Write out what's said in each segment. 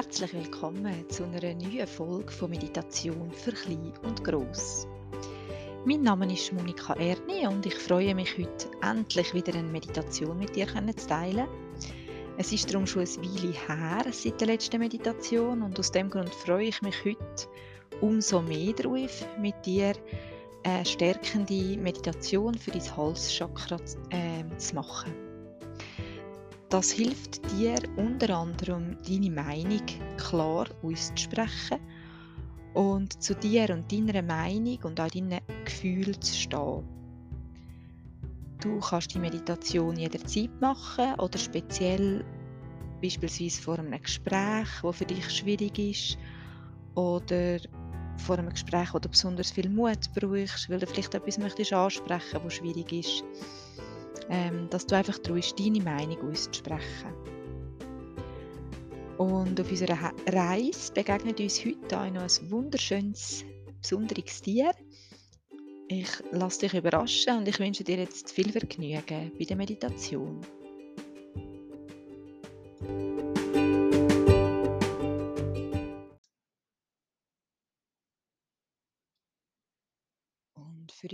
Herzlich willkommen zu einer neuen Folge von Meditation für Klein und Gross. Mein Name ist Monika Erni und ich freue mich heute endlich wieder eine Meditation mit dir zu teilen. Es ist darum schon ein Weile her seit der letzten Meditation und aus dem Grund freue ich mich heute umso mehr darauf, mit dir eine stärkende Meditation für dein Halschakra äh, zu machen. Das hilft dir unter anderem, deine Meinung klar auszusprechen und zu dir und deiner Meinung und auch deinen Gefühlen zu stehen. Du kannst die Meditation jederzeit machen oder speziell beispielsweise vor einem Gespräch, das für dich schwierig ist oder vor einem Gespräch, wo du besonders viel Mut brauchst, weil du vielleicht etwas möchtest ansprechen, was schwierig ist dass du einfach traust, deine Meinung auszusprechen. Und auf unserer Reise begegnet uns heute auch noch ein wunderschönes, besonderes Tier. Ich lasse dich überraschen und ich wünsche dir jetzt viel Vergnügen bei der Meditation.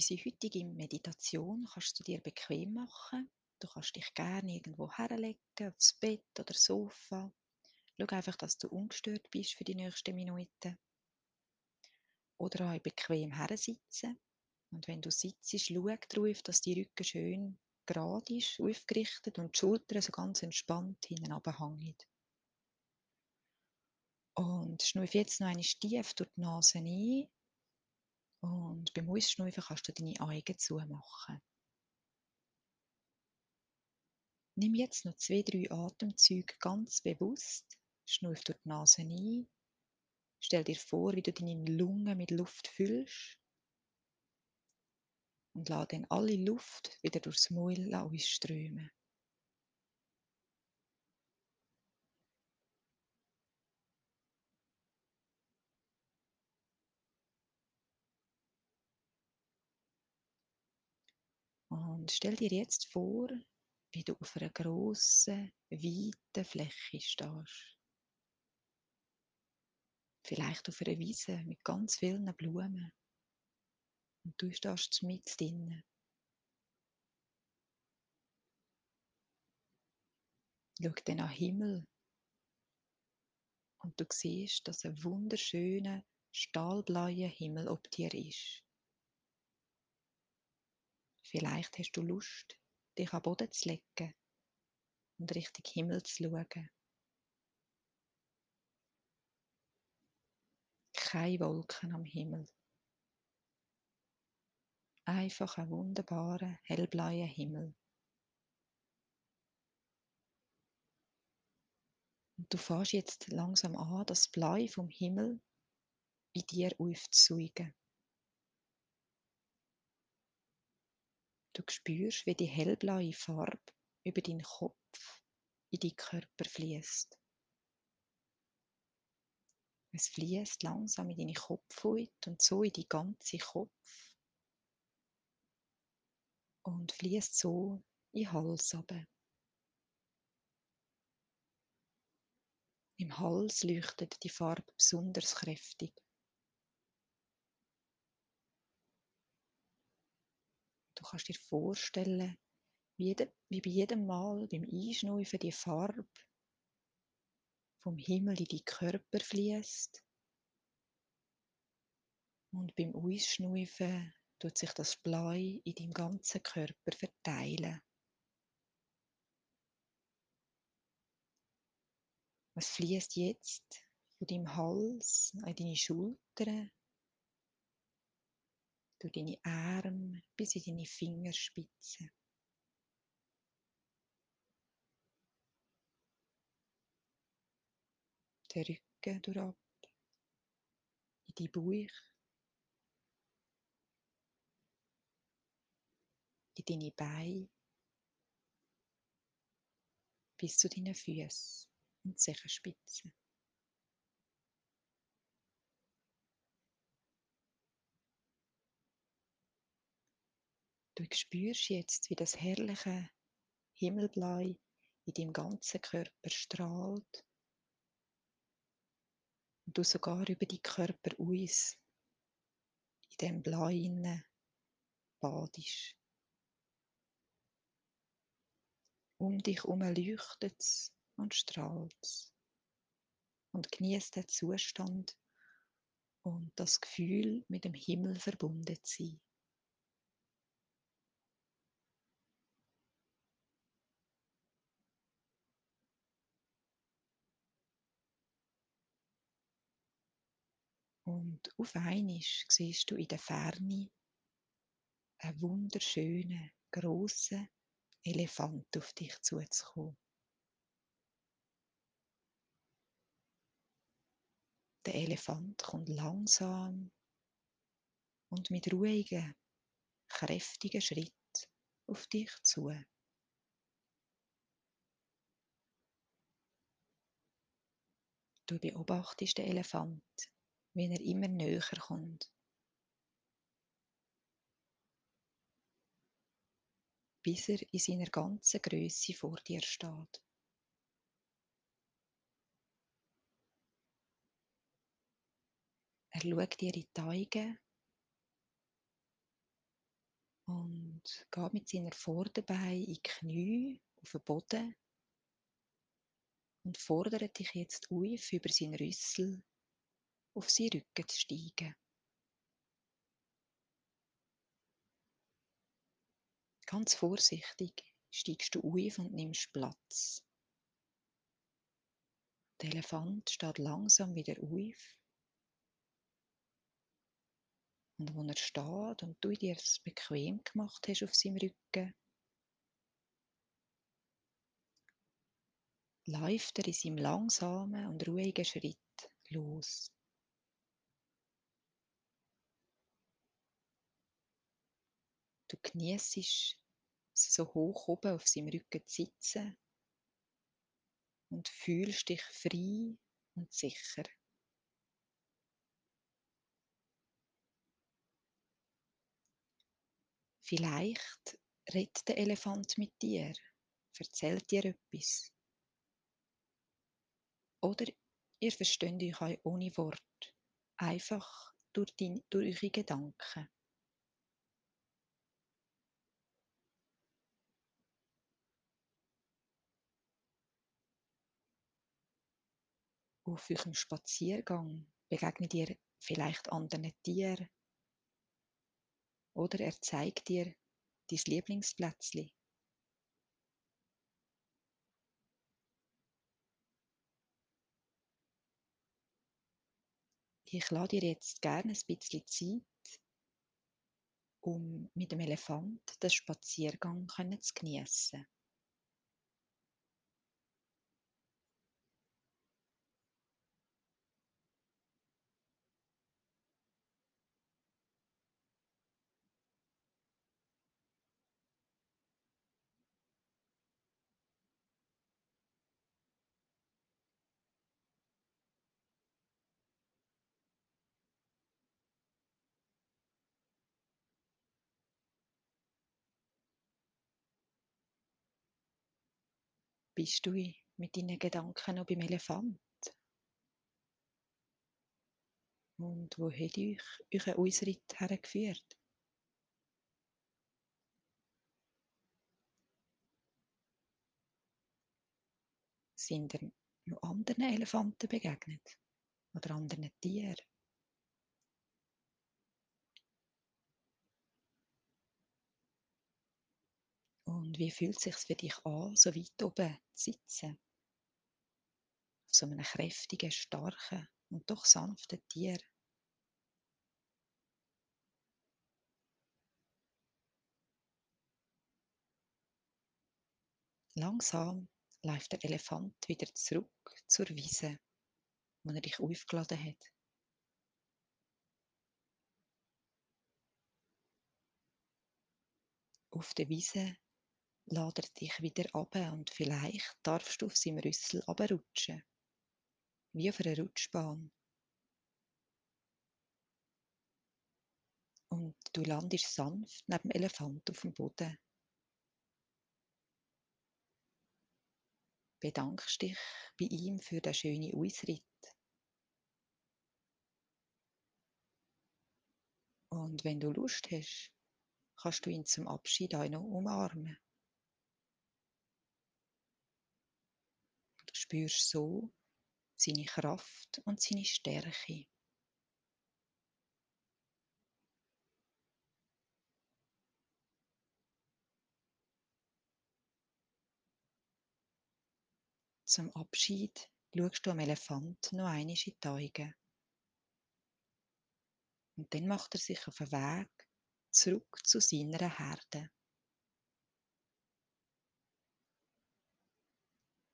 Unsere heutige Meditation kannst du dir bequem machen. Du kannst dich gerne irgendwo herlegen, aufs Bett oder Sofa. Schau einfach, dass du ungestört bist für die nächsten Minuten. Oder auch bequem hersitzen. Und wenn du sitzt, schau darauf, dass die Rücken schön gerade ist, aufgerichtet und die Schultern so ganz entspannt hinten runterhängen. Und schnuff jetzt noch eine tief durch die Nase ein und beim Ausschnaufen kannst du deine Augen zumachen. Nimm jetzt noch zwei, drei Atemzüge ganz bewusst. Schnuff durch die Nase ein. Stell dir vor, wie du deine Lungen mit Luft füllst. Und lass dann alle Luft wieder durchs Maul ausströmen. Und stell dir jetzt vor, wie du auf einer grossen, weiten Fläche stehst. Vielleicht auf einer Wiese mit ganz vielen Blumen. Und du stehst mit drinnen. Schau dann an den Himmel und du siehst, dass ein wunderschöner, stahlblauer Himmel ob dir ist. Vielleicht hast du Lust, dich am Boden zu legen und Richtung Himmel zu schauen. Keine Wolken am Himmel. Einfach ein wunderbarer, hellblauer Himmel. Und du fährst jetzt langsam an, das Blau vom Himmel in dir aufzusaugen. Du spürst, wie die hellblaue Farbe über deinen Kopf in deinen Körper fließt. Es fließt langsam in deine Kopfhaut und so in die ganze Kopf und fließt so in den Hals runter. Im Hals leuchtet die Farbe besonders kräftig. Du kannst dir vorstellen, wie, wie bei jedem Mal beim Einschnaufen die Farbe vom Himmel in die Körper fließt. Und beim Ausschnaufen tut sich das Blau in deinem ganzen Körper verteilen. Was fließt jetzt von deinem Hals an deine Schultern, durch deine Arme bis in deine Fingerspitzen. Der Rücken durchab, in die Bauch, in deine Beine, bis zu deinen Füßen und Zehenspitzen. Du spürst jetzt, wie das herrliche Himmelblau in deinem ganzen Körper strahlt und du sogar über die Körper aus in dem Blau innen badisch. Um dich herum leuchtet es und strahlt es. Und genießt den Zustand und das Gefühl, mit dem Himmel verbunden zu sein. Und auf einmal siehst du in der Ferne einen wunderschönen, grossen Elefant auf dich zuzukommen. Der Elefant kommt langsam und mit ruhigen, kräftigen Schritt auf dich zu. Du beobachtest den Elefant, wie er immer näher kommt. bis er in seiner ganzen Größe vor dir steht. Er schaut dir in die Augen und geht mit seiner Vorderbeine in die Knie auf den Boden und fordert dich jetzt auf, über seinen Rüssel auf seinen Rücken zu steigen. Ganz vorsichtig steigst du auf und nimmst Platz. Der Elefant steht langsam wieder auf. Und wo er steht und du dir es bequem gemacht hast auf seinem Rücken, läuft er in seinem langsamen und ruhigen Schritt los. Genießt so hoch oben auf seinem Rücken zu sitzen und fühlst dich frei und sicher. Vielleicht redet der Elefant mit dir, erzählt dir etwas. Oder ihr versteht euch auch ohne Wort, einfach durch, die, durch eure Gedanken. Auf eurem Spaziergang begegnet ihr vielleicht anderen Tieren oder er zeigt dir dein Lieblingsplätzchen. Ich lade dir jetzt gerne ein bisschen Zeit, um mit dem Elefant den Spaziergang zu genießen. Bist du mit deinen Gedanken noch beim Elefant? Und wo hat euch euer Ausritt hergeführt? Sind ihr noch anderen Elefanten begegnet? Oder anderen Tieren? Und wie fühlt es sich für dich an, so weit oben zu sitzen? Auf so einem kräftigen, starken und doch sanften Tier. Langsam läuft der Elefant wieder zurück zur Wiese, wo er dich aufgeladen hat. Auf der Wiese lade dich wieder ab und vielleicht darfst du auf seinem Rüssel abrutschen. Wie auf einer Rutschbahn. Und du landest sanft neben dem Elefant auf dem Boden. Bedankst dich bei ihm für den schönen Ausritt. Und wenn du Lust hast, kannst du ihn zum Abschied auch noch umarmen. Spürst so seine Kraft und seine Stärke. Zum Abschied schaust du am Elefant noch einmal in die Augen. Und dann macht er sich auf den Weg zurück zu seiner Herde.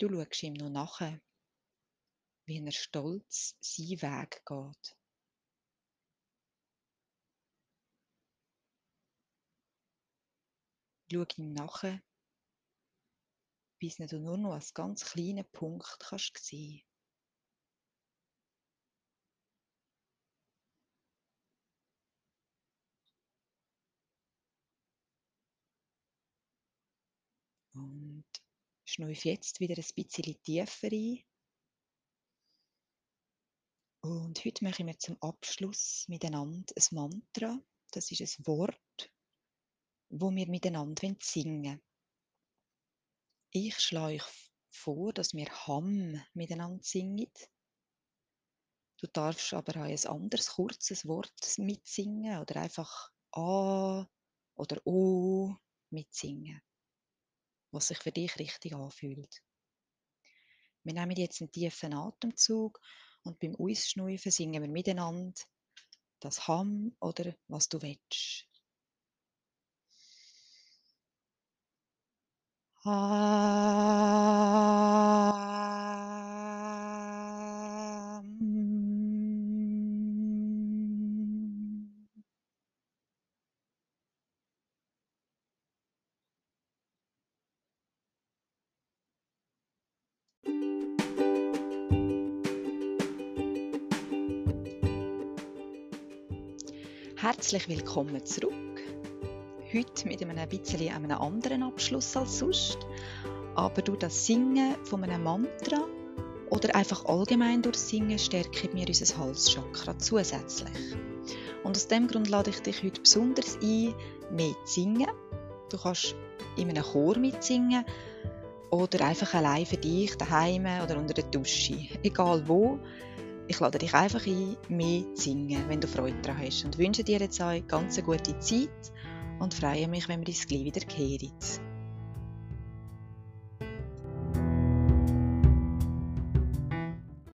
Du schaust ihm noch nach, wie er stolz seinen Weg geht. Schau ihm nach, bis du nur noch als ganz kleinen Punkt kannst sehen Und schnuff jetzt wieder ein bisschen tiefer ein. Und heute machen wir zum Abschluss miteinander ein Mantra. Das ist ein Wort, wo wir miteinander singen wollen. Ich schlage euch vor, dass wir Ham miteinander singen. Du darfst aber auch ein anderes kurzes Wort mitsingen oder einfach A oder O mitsingen, was sich für dich richtig anfühlt. Wir nehmen jetzt einen tiefen Atemzug und beim Ausschnaufen singen wir miteinander das Ham oder was du willst. Herzlich willkommen zurück heute mit einem bisschen anderen Abschluss als sonst. Aber durch das Singen von einem Mantra oder einfach allgemein durch Singen stärken wir unser Halschakra zusätzlich. Und aus dem Grund lade ich dich heute besonders ein, mehr zu singen. Du kannst in einem Chor mitsingen oder einfach allein für dich daheim oder unter der Dusche. Egal wo. Ich lade dich einfach ein, mehr zu singen, wenn du Freude daran hast. Und wünsche dir jetzt eine ganz gute Zeit und freue mich, wenn wir uns gleich wieder kehren.